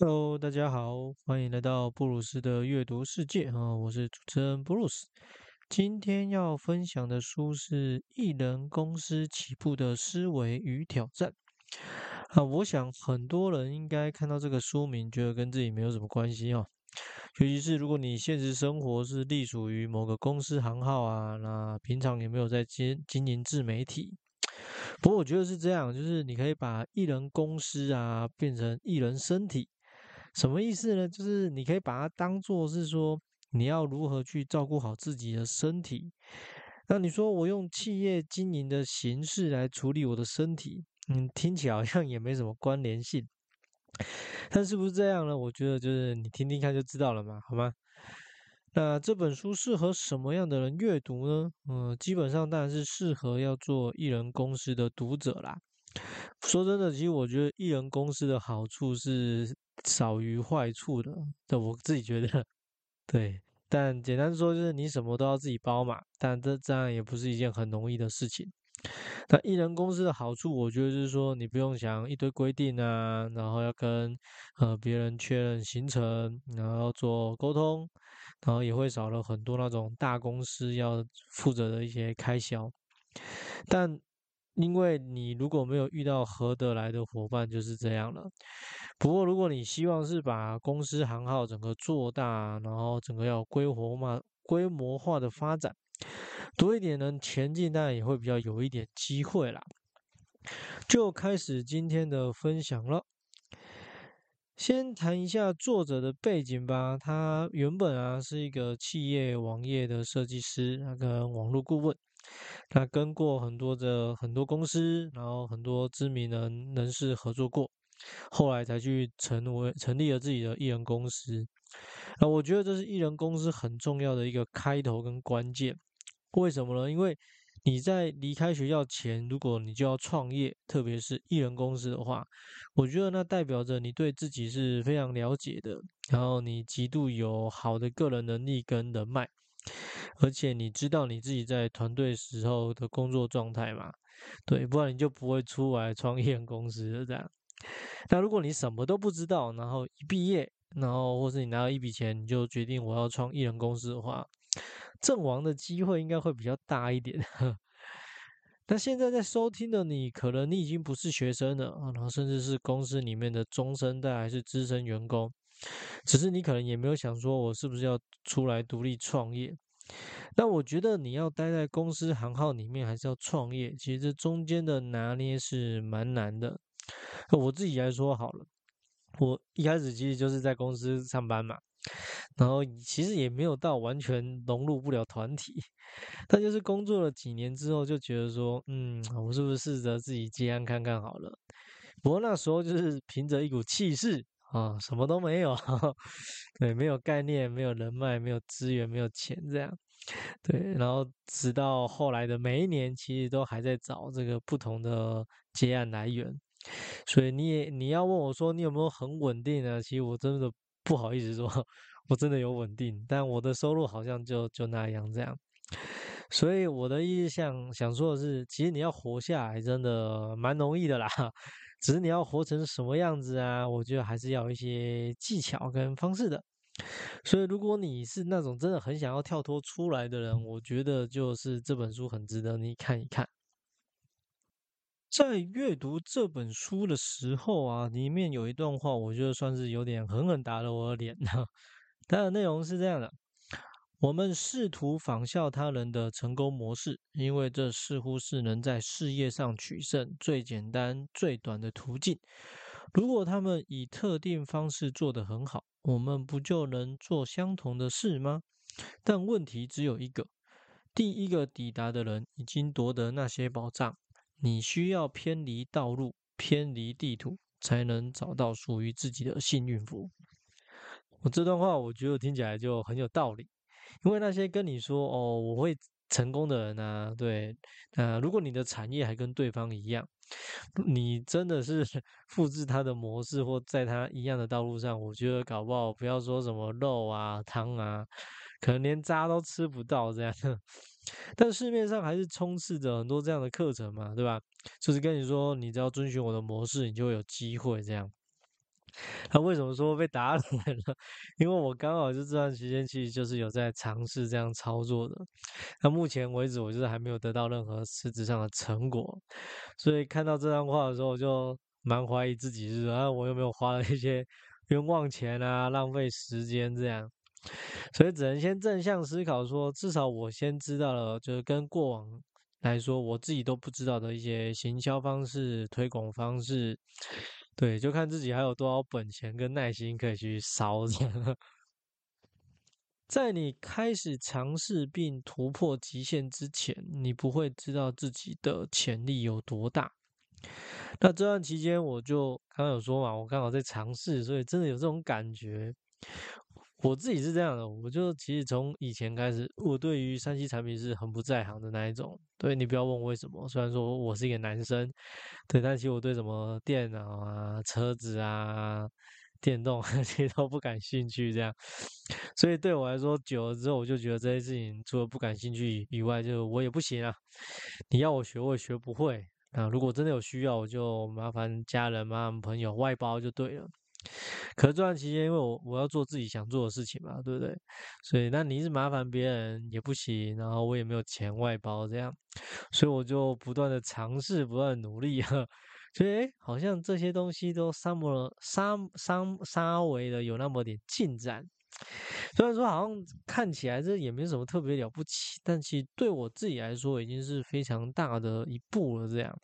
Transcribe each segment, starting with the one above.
Hello，大家好，欢迎来到布鲁斯的阅读世界啊！我是主持人布鲁斯。今天要分享的书是《艺人公司起步的思维与挑战》啊。我想很多人应该看到这个书名，觉得跟自己没有什么关系哦。尤其是如果你现实生活是隶属于某个公司行号啊，那平常有没有在经经营自媒体。不过我觉得是这样，就是你可以把艺人公司啊变成艺人身体。什么意思呢？就是你可以把它当做是说，你要如何去照顾好自己的身体。那你说我用企业经营的形式来处理我的身体，嗯，听起来好像也没什么关联性。但是不是这样呢？我觉得就是你听听看就知道了嘛，好吗？那这本书适合什么样的人阅读呢？嗯，基本上当然是适合要做艺人公司的读者啦。说真的，其实我觉得艺人公司的好处是。少于坏处的，这我自己觉得对。但简单说就是你什么都要自己包嘛，但这这样也不是一件很容易的事情。那艺人公司的好处，我觉得就是说你不用想一堆规定啊，然后要跟呃别人确认行程，然后做沟通，然后也会少了很多那种大公司要负责的一些开销。但因为你如果没有遇到合得来的伙伴，就是这样了。不过，如果你希望是把公司行号整个做大，然后整个要规模化、规模化的发展，多一点人前进，当然也会比较有一点机会啦。就开始今天的分享了。先谈一下作者的背景吧。他原本啊是一个企业网页的设计师，那个网络顾问。他跟过很多的很多公司，然后很多知名人人士合作过，后来才去成为成立了自己的艺人公司。啊，我觉得这是艺人公司很重要的一个开头跟关键。为什么呢？因为你在离开学校前，如果你就要创业，特别是艺人公司的话，我觉得那代表着你对自己是非常了解的，然后你极度有好的个人能力跟人脉。而且你知道你自己在团队时候的工作状态嘛？对，不然你就不会出来创业公司的这样。那如果你什么都不知道，然后一毕业，然后或是你拿到一笔钱，你就决定我要创艺人公司的话，阵亡的机会应该会比较大一点。那现在在收听的你，可能你已经不是学生了，然后甚至是公司里面的中生代还是资深员工，只是你可能也没有想说，我是不是要出来独立创业。那我觉得你要待在公司行号里面，还是要创业？其实这中间的拿捏是蛮难的。我自己来说好了，我一开始其实就是在公司上班嘛，然后其实也没有到完全融入不了团体，但就是工作了几年之后，就觉得说，嗯，我是不是试着自己接案看看好了？不过那时候就是凭着一股气势啊，什么都没有，对，没有概念，没有人脉，没有资源，没有钱，这样。对，然后直到后来的每一年，其实都还在找这个不同的接案来源。所以你也你要问我说你有没有很稳定呢？其实我真的不好意思说，我真的有稳定，但我的收入好像就就那样这样。所以我的意思想想说的是，其实你要活下来真的蛮容易的啦，只是你要活成什么样子啊？我觉得还是要一些技巧跟方式的。所以，如果你是那种真的很想要跳脱出来的人，我觉得就是这本书很值得你看一看。在阅读这本书的时候啊，里面有一段话，我觉得算是有点狠狠打了我的脸。它的内容是这样的：我们试图仿效他人的成功模式，因为这似乎是能在事业上取胜最简单、最短的途径。如果他们以特定方式做得很好，我们不就能做相同的事吗？但问题只有一个：第一个抵达的人已经夺得那些宝藏。你需要偏离道路、偏离地图，才能找到属于自己的幸运符。我这段话，我觉得听起来就很有道理，因为那些跟你说“哦，我会成功”的人呢，对，呃，如果你的产业还跟对方一样。你真的是 复制他的模式，或在他一样的道路上，我觉得搞不好不要说什么肉啊、汤啊，可能连渣都吃不到这样。但市面上还是充斥着很多这样的课程嘛，对吧？就是跟你说，你只要遵循我的模式，你就会有机会这样。他为什么说被打脸了？因为我刚好就这段时间其实就是有在尝试这样操作的。那目前为止，我就是还没有得到任何实质上的成果。所以看到这段话的时候，我就蛮怀疑自己是啊，我有没有花了一些冤枉钱啊，浪费时间这样。所以只能先正向思考，说至少我先知道了，就是跟过往来说，我自己都不知道的一些行销方式、推广方式。对，就看自己还有多少本钱跟耐心可以去烧。在你开始尝试并突破极限之前，你不会知道自己的潜力有多大。那这段期间，我就刚刚有说嘛，我刚好在尝试，所以真的有这种感觉。我自己是这样的，我就其实从以前开始，我对于三 C 产品是很不在行的那一种。对你不要问我为什么，虽然说我是一个男生，对，但其实我对什么电脑啊、车子啊、电动 其实都不感兴趣。这样，所以对我来说，久了之后，我就觉得这些事情除了不感兴趣以外，就我也不行啊。你要我学，我也学不会。那如果真的有需要，我就麻烦家人、麻烦朋友外包就对了。可是这段期间，因为我我要做自己想做的事情嘛，对不对？所以那你是麻烦别人也不行，然后我也没有钱外包这样，所以我就不断的尝试，不断努力哈。所以哎，好像这些东西都稍么稍稍稍微的有那么点进展。虽然说好像看起来这也没什么特别了不起，但其实对我自己来说已经是非常大的一步了。这样。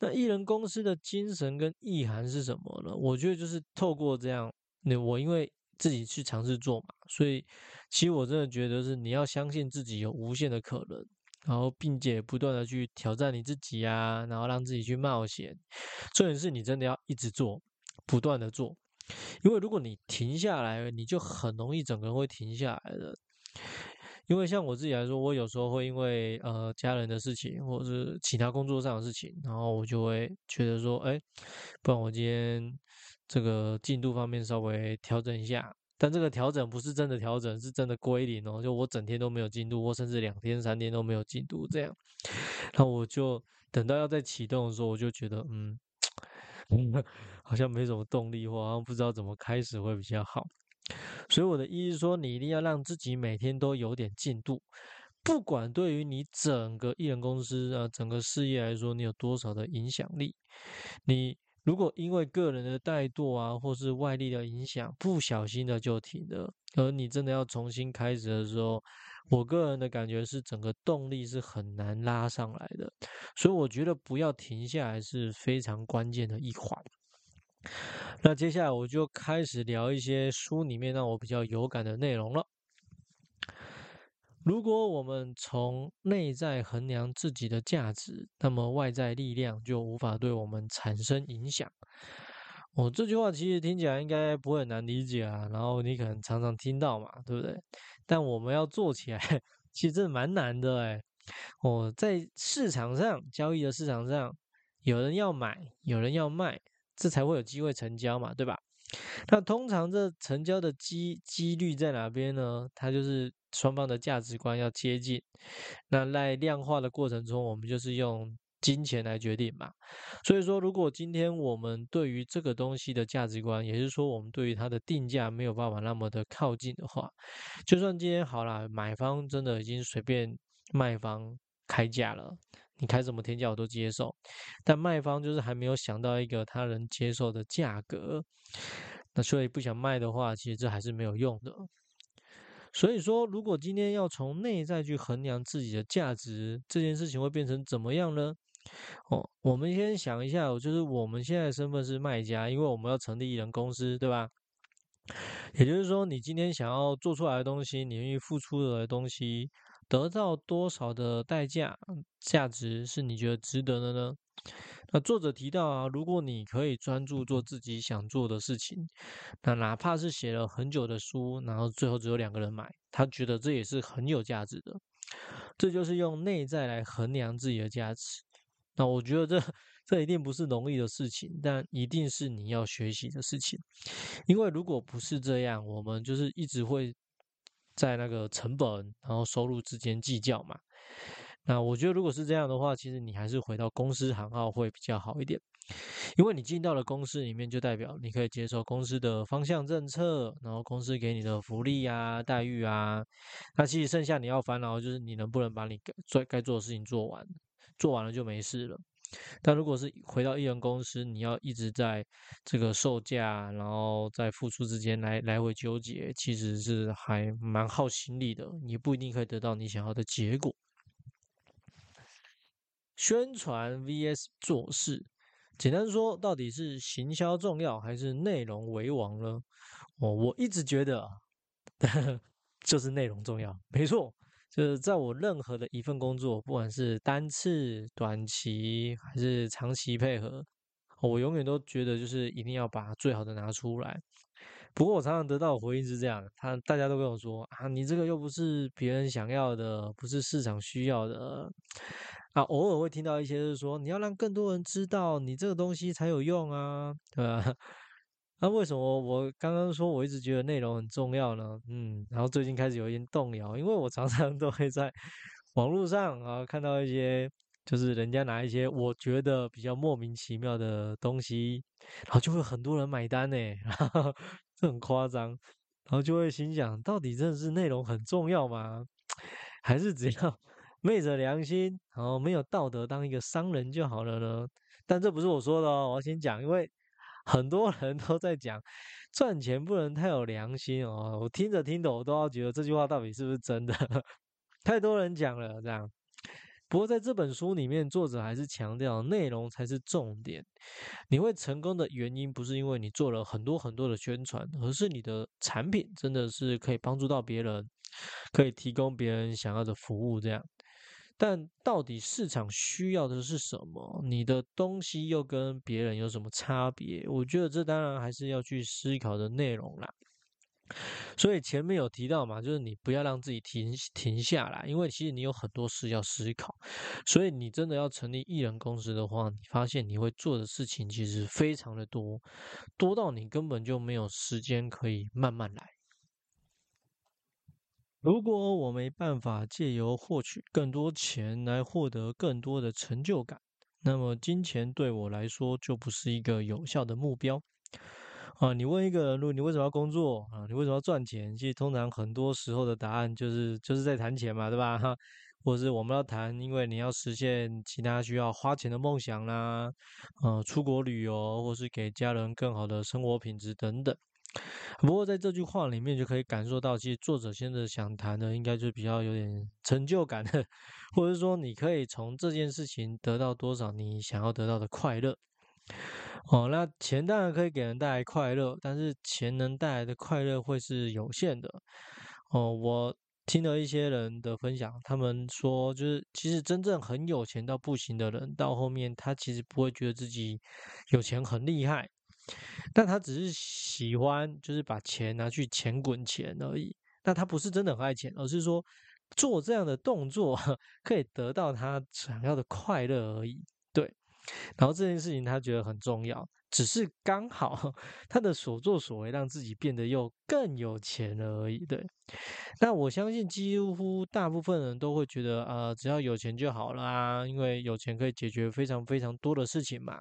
那艺人公司的精神跟意涵是什么呢？我觉得就是透过这样，那我因为自己去尝试做嘛，所以其实我真的觉得是你要相信自己有无限的可能，然后并且不断的去挑战你自己啊，然后让自己去冒险。重点是你真的要一直做，不断的做，因为如果你停下来，你就很容易整个人会停下来的。因为像我自己来说，我有时候会因为呃家人的事情，或者是其他工作上的事情，然后我就会觉得说，哎，不然我今天这个进度方面稍微调整一下。但这个调整不是真的调整，是真的归零哦。就我整天都没有进度，或甚至两天、三天都没有进度这样。那我就等到要再启动的时候，我就觉得，嗯，好像没什么动力，或好像不知道怎么开始会比较好。所以我的意思是说，你一定要让自己每天都有点进度，不管对于你整个艺人公司啊、整个事业来说，你有多少的影响力。你如果因为个人的怠惰啊，或是外力的影响，不小心的就停了，而你真的要重新开始的时候，我个人的感觉是，整个动力是很难拉上来的。所以我觉得不要停下来是非常关键的一环。那接下来我就开始聊一些书里面让我比较有感的内容了。如果我们从内在衡量自己的价值，那么外在力量就无法对我们产生影响。哦，这句话其实听起来应该不会很难理解啊，然后你可能常常听到嘛，对不对？但我们要做起来，其实真的蛮难的哎。哦，在市场上交易的市场上，有人要买，有人要卖。这才会有机会成交嘛，对吧？那通常这成交的机几率在哪边呢？它就是双方的价值观要接近。那在量化的过程中，我们就是用金钱来决定嘛。所以说，如果今天我们对于这个东西的价值观，也是说我们对于它的定价没有办法那么的靠近的话，就算今天好了，买方真的已经随便卖方开价了。你开什么天价我都接受，但卖方就是还没有想到一个他能接受的价格，那所以不想卖的话，其实这还是没有用的。所以说，如果今天要从内在去衡量自己的价值，这件事情会变成怎么样呢？哦，我们先想一下，就是我们现在身份是卖家，因为我们要成立艺人公司，对吧？也就是说，你今天想要做出来的东西，你愿意付出的东西。得到多少的代价价值是你觉得值得的呢？那作者提到啊，如果你可以专注做自己想做的事情，那哪怕是写了很久的书，然后最后只有两个人买，他觉得这也是很有价值的。这就是用内在来衡量自己的价值。那我觉得这这一定不是容易的事情，但一定是你要学习的事情。因为如果不是这样，我们就是一直会。在那个成本然后收入之间计较嘛，那我觉得如果是这样的话，其实你还是回到公司行号会比较好一点。因为你进到了公司里面，就代表你可以接受公司的方向政策，然后公司给你的福利啊、待遇啊。那其实剩下你要烦恼就是你能不能把你该该做的事情做完，做完了就没事了。但如果是回到艺人公司，你要一直在这个售价，然后在付出之间来来回纠结，其实是还蛮耗心力的，你不一定可以得到你想要的结果。宣传 VS 做事。简单说，到底是行销重要还是内容为王呢？哦，我一直觉得 就是内容重要。没错，就是在我任何的一份工作，不管是单次、短期还是长期配合，我永远都觉得就是一定要把最好的拿出来。不过我常常得到的回应是这样，他大家都跟我说啊，你这个又不是别人想要的，不是市场需要的。啊，偶尔会听到一些就是说，你要让更多人知道你这个东西才有用啊，对吧？那为什么我刚刚说我一直觉得内容很重要呢？嗯，然后最近开始有一点动摇，因为我常常 都会在网络上啊看到一些，就是人家拿一些我觉得比较莫名其妙的东西，然后就会很多人买单呢，这很夸张，然后就会心想，到底真的是内容很重要吗？还是只要？昧着良心，然后没有道德，当一个商人就好了呢？但这不是我说的哦，我要先讲，因为很多人都在讲赚钱不能太有良心哦。我听着听着，我都要觉得这句话到底是不是真的？太多人讲了这样。不过在这本书里面，作者还是强调内容才是重点。你会成功的原因，不是因为你做了很多很多的宣传，而是你的产品真的是可以帮助到别人，可以提供别人想要的服务这样。但到底市场需要的是什么？你的东西又跟别人有什么差别？我觉得这当然还是要去思考的内容啦。所以前面有提到嘛，就是你不要让自己停停下来，因为其实你有很多事要思考。所以你真的要成立艺人公司的话，你发现你会做的事情其实非常的多，多到你根本就没有时间可以慢慢来。如果我没办法借由获取更多钱来获得更多的成就感，那么金钱对我来说就不是一个有效的目标。啊，你问一个人，如你为什么要工作啊？你为什么要赚钱？其实通常很多时候的答案就是就是在谈钱嘛，对吧？哈，或者是我们要谈，因为你要实现其他需要花钱的梦想啦，呃，出国旅游，或是给家人更好的生活品质等等。不过在这句话里面就可以感受到，其实作者现在想谈的应该就比较有点成就感的，或者说你可以从这件事情得到多少你想要得到的快乐。哦，那钱当然可以给人带来快乐，但是钱能带来的快乐会是有限的。哦，我听了一些人的分享，他们说，就是其实真正很有钱到不行的人，到后面他其实不会觉得自己有钱很厉害。但他只是喜欢，就是把钱拿去钱滚钱而已。那他不是真的很爱钱，而是说做这样的动作 可以得到他想要的快乐而已。对，然后这件事情他觉得很重要，只是刚好 他的所作所为让自己变得又更有钱了而已。对，那我相信几乎大部分人都会觉得，呃，只要有钱就好了啊，因为有钱可以解决非常非常多的事情嘛。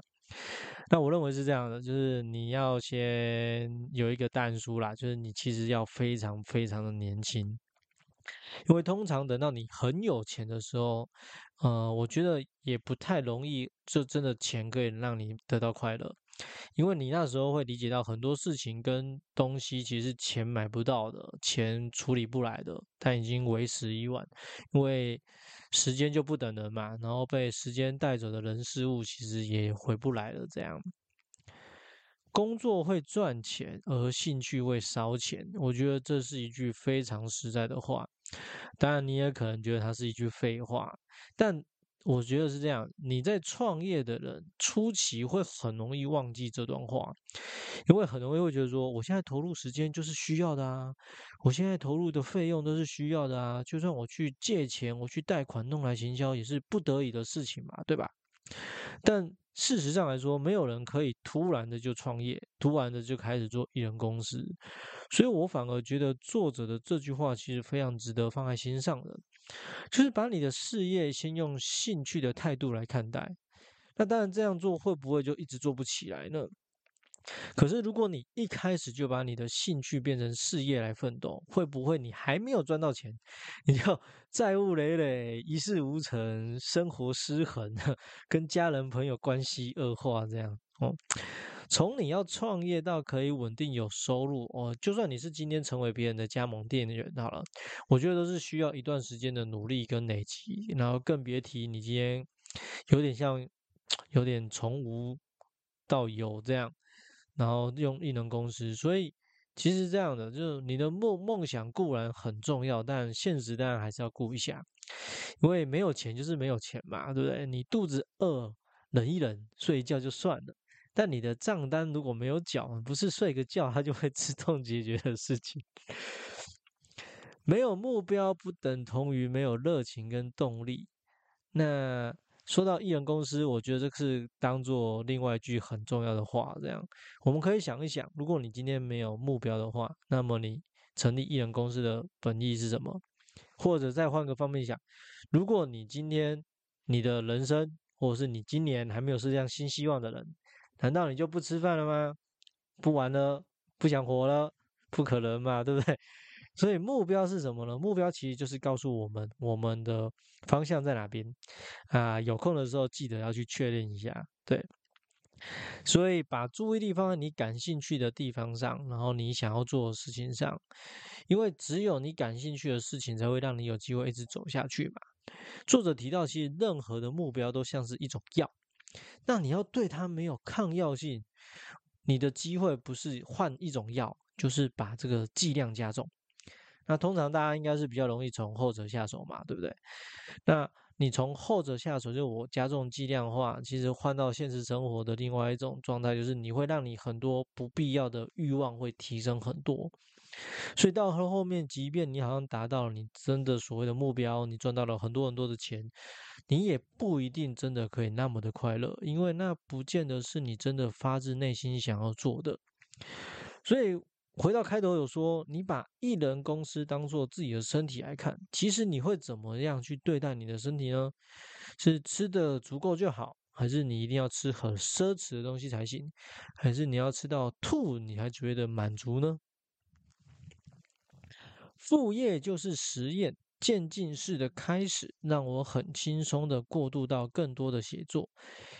那我认为是这样的，就是你要先有一个淡书啦，就是你其实要非常非常的年轻，因为通常等到你很有钱的时候，呃，我觉得也不太容易，就真的钱可以让你得到快乐。因为你那时候会理解到很多事情跟东西其实钱买不到的，钱处理不来的，但已经为时已晚。因为时间就不等人嘛，然后被时间带走的人事物其实也回不来了。这样，工作会赚钱，而兴趣会烧钱。我觉得这是一句非常实在的话。当然，你也可能觉得它是一句废话，但。我觉得是这样，你在创业的人初期会很容易忘记这段话，因为很容易会觉得说，我现在投入时间就是需要的啊，我现在投入的费用都是需要的啊，就算我去借钱，我去贷款弄来行销，也是不得已的事情嘛，对吧？但事实上来说，没有人可以突然的就创业，突然的就开始做艺人公司，所以我反而觉得作者的这句话其实非常值得放在心上的，就是把你的事业先用兴趣的态度来看待，那当然这样做会不会就一直做不起来呢？可是，如果你一开始就把你的兴趣变成事业来奋斗，会不会你还没有赚到钱，你就 债务累累、一事无成、生活失衡，跟家人朋友关系恶化这样？哦，从你要创业到可以稳定有收入，哦，就算你是今天成为别人的加盟店的人好了，我觉得都是需要一段时间的努力跟累积，然后更别提你今天有点像有点从无到有这样。然后用艺能公司，所以其实这样的，就是你的梦梦想固然很重要，但现实当然还是要顾一下，因为没有钱就是没有钱嘛，对不对？你肚子饿，忍一忍，睡一觉就算了，但你的账单如果没有缴，不是睡个觉它就会 自动解决的事情。没有目标不等同于没有热情跟动力，那。说到艺人公司，我觉得这是当做另外一句很重要的话。这样，我们可以想一想，如果你今天没有目标的话，那么你成立艺人公司的本意是什么？或者再换个方面想，如果你今天你的人生，或者是你今年还没有设下新希望的人，难道你就不吃饭了吗？不玩了？不想活了？不可能嘛，对不对？所以目标是什么呢？目标其实就是告诉我们我们的方向在哪边啊。有空的时候记得要去确认一下。对，所以把注意力放在你感兴趣的地方上，然后你想要做的事情上，因为只有你感兴趣的事情才会让你有机会一直走下去嘛。作者提到，其实任何的目标都像是一种药，那你要对它没有抗药性，你的机会不是换一种药，就是把这个剂量加重。那通常大家应该是比较容易从后者下手嘛，对不对？那你从后者下手，就我加重剂量化，其实换到现实生活的另外一种状态，就是你会让你很多不必要的欲望会提升很多。所以到后后面，即便你好像达到了你真的所谓的目标，你赚到了很多很多的钱，你也不一定真的可以那么的快乐，因为那不见得是你真的发自内心想要做的。所以。回到开头有说，你把艺人公司当做自己的身体来看，其实你会怎么样去对待你的身体呢？是吃的足够就好，还是你一定要吃很奢侈的东西才行？还是你要吃到吐你还觉得满足呢？副业就是实验渐进式的开始，让我很轻松的过渡到更多的写作，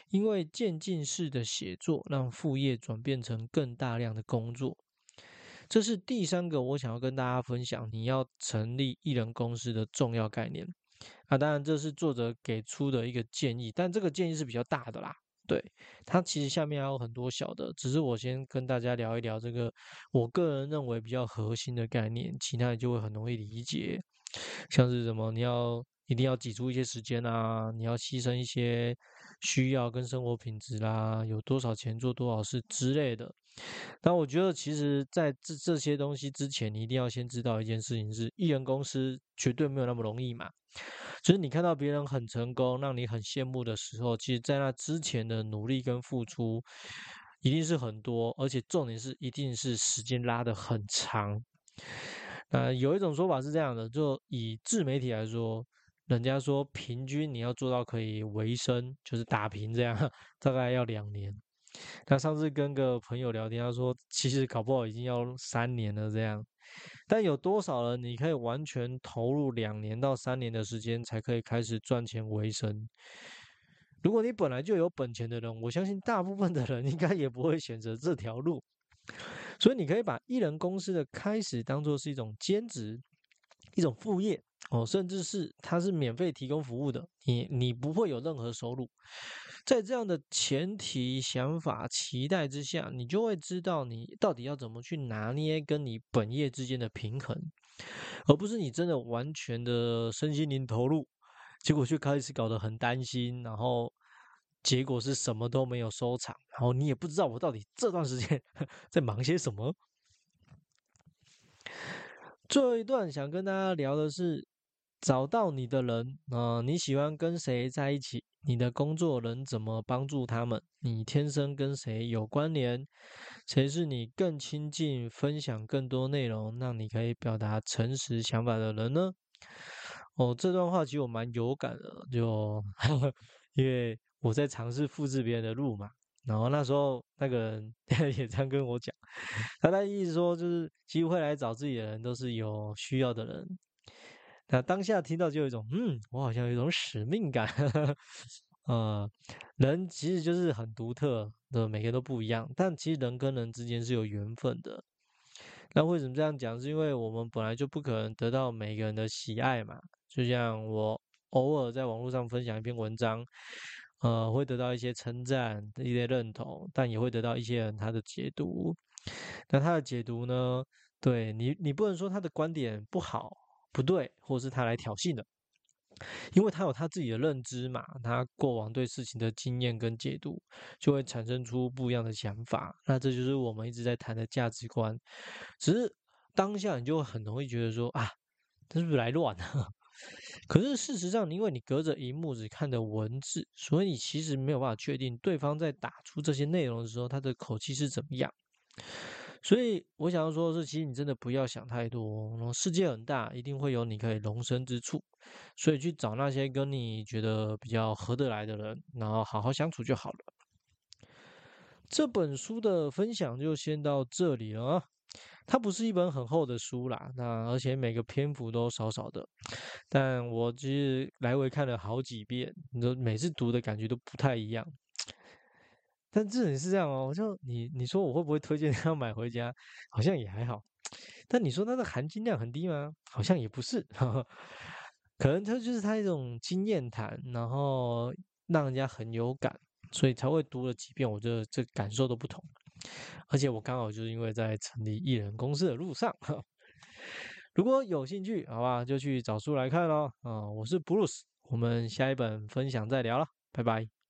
因为渐进式的写作让副业转变成更大量的工作。这是第三个我想要跟大家分享，你要成立艺人公司的重要概念啊。当然，这是作者给出的一个建议，但这个建议是比较大的啦。对，它其实下面还有很多小的，只是我先跟大家聊一聊这个我个人认为比较核心的概念，其他人就会很容易理解。像是什么，你要一定要挤出一些时间啊，你要牺牲一些需要跟生活品质啦，有多少钱做多少事之类的。但我觉得，其实，在这这些东西之前，你一定要先知道一件事情：是艺人公司绝对没有那么容易嘛。就是你看到别人很成功，让你很羡慕的时候，其实，在那之前的努力跟付出，一定是很多，而且重点是，一定是时间拉得很长。呃，有一种说法是这样的：就以自媒体来说，人家说平均你要做到可以维生，就是打平这样，大概要两年。那上次跟个朋友聊天，他说其实搞不好已经要三年了这样。但有多少人你可以完全投入两年到三年的时间才可以开始赚钱维生？如果你本来就有本钱的人，我相信大部分的人应该也不会选择这条路。所以你可以把艺人公司的开始当做是一种兼职，一种副业哦，甚至是它是免费提供服务的，你你不会有任何收入。在这样的前提、想法、期待之下，你就会知道你到底要怎么去拿捏跟你本业之间的平衡，而不是你真的完全的身心灵投入，结果却开始搞得很担心，然后结果是什么都没有收场，然后你也不知道我到底这段时间 在忙些什么。最后一段想跟大家聊的是。找到你的人啊，你喜欢跟谁在一起？你的工作能怎么帮助他们？你天生跟谁有关联？谁是你更亲近、分享更多内容，让你可以表达诚实想法的人呢？哦，这段话其实我蛮有感的，就 因为我在尝试复制别人的路嘛。然后那时候那个人 也这样跟我讲，他的意思说就是机会来找自己的人都是有需要的人。那当下听到就有一种嗯，我好像有一种使命感。呃，人其实就是很独特的，每个人都不一样。但其实人跟人之间是有缘分的。那为什么这样讲？是因为我们本来就不可能得到每个人的喜爱嘛。就像我偶尔在网络上分享一篇文章，呃，会得到一些称赞、一些认同，但也会得到一些人他的解读。那他的解读呢？对你，你不能说他的观点不好、不对，或是他来挑衅的。因为他有他自己的认知嘛，他过往对事情的经验跟解读，就会产生出不一样的想法。那这就是我们一直在谈的价值观。只是当下你就很容易觉得说啊，他是不是来乱？可是事实上，因为你隔着荧幕只看的文字，所以你其实没有办法确定对方在打出这些内容的时候，他的口气是怎么样。所以我想要说的是，其实你真的不要想太多。世界很大，一定会有你可以容身之处。所以去找那些跟你觉得比较合得来的人，然后好好相处就好了。这本书的分享就先到这里了啊。它不是一本很厚的书啦，那而且每个篇幅都少少的。但我其实来回看了好几遍，你说每次读的感觉都不太一样。但这也是这样哦，我就你你说我会不会推荐他买回家？好像也还好。但你说它的含金量很低吗？好像也不是，可能它就是它一种经验谈，然后让人家很有感，所以才会读了几遍，我觉得这感受都不同。而且我刚好就是因为在成立艺人公司的路上，如果有兴趣，好吧，就去找书来看咯。啊，我是 Bruce，我们下一本分享再聊了，拜拜。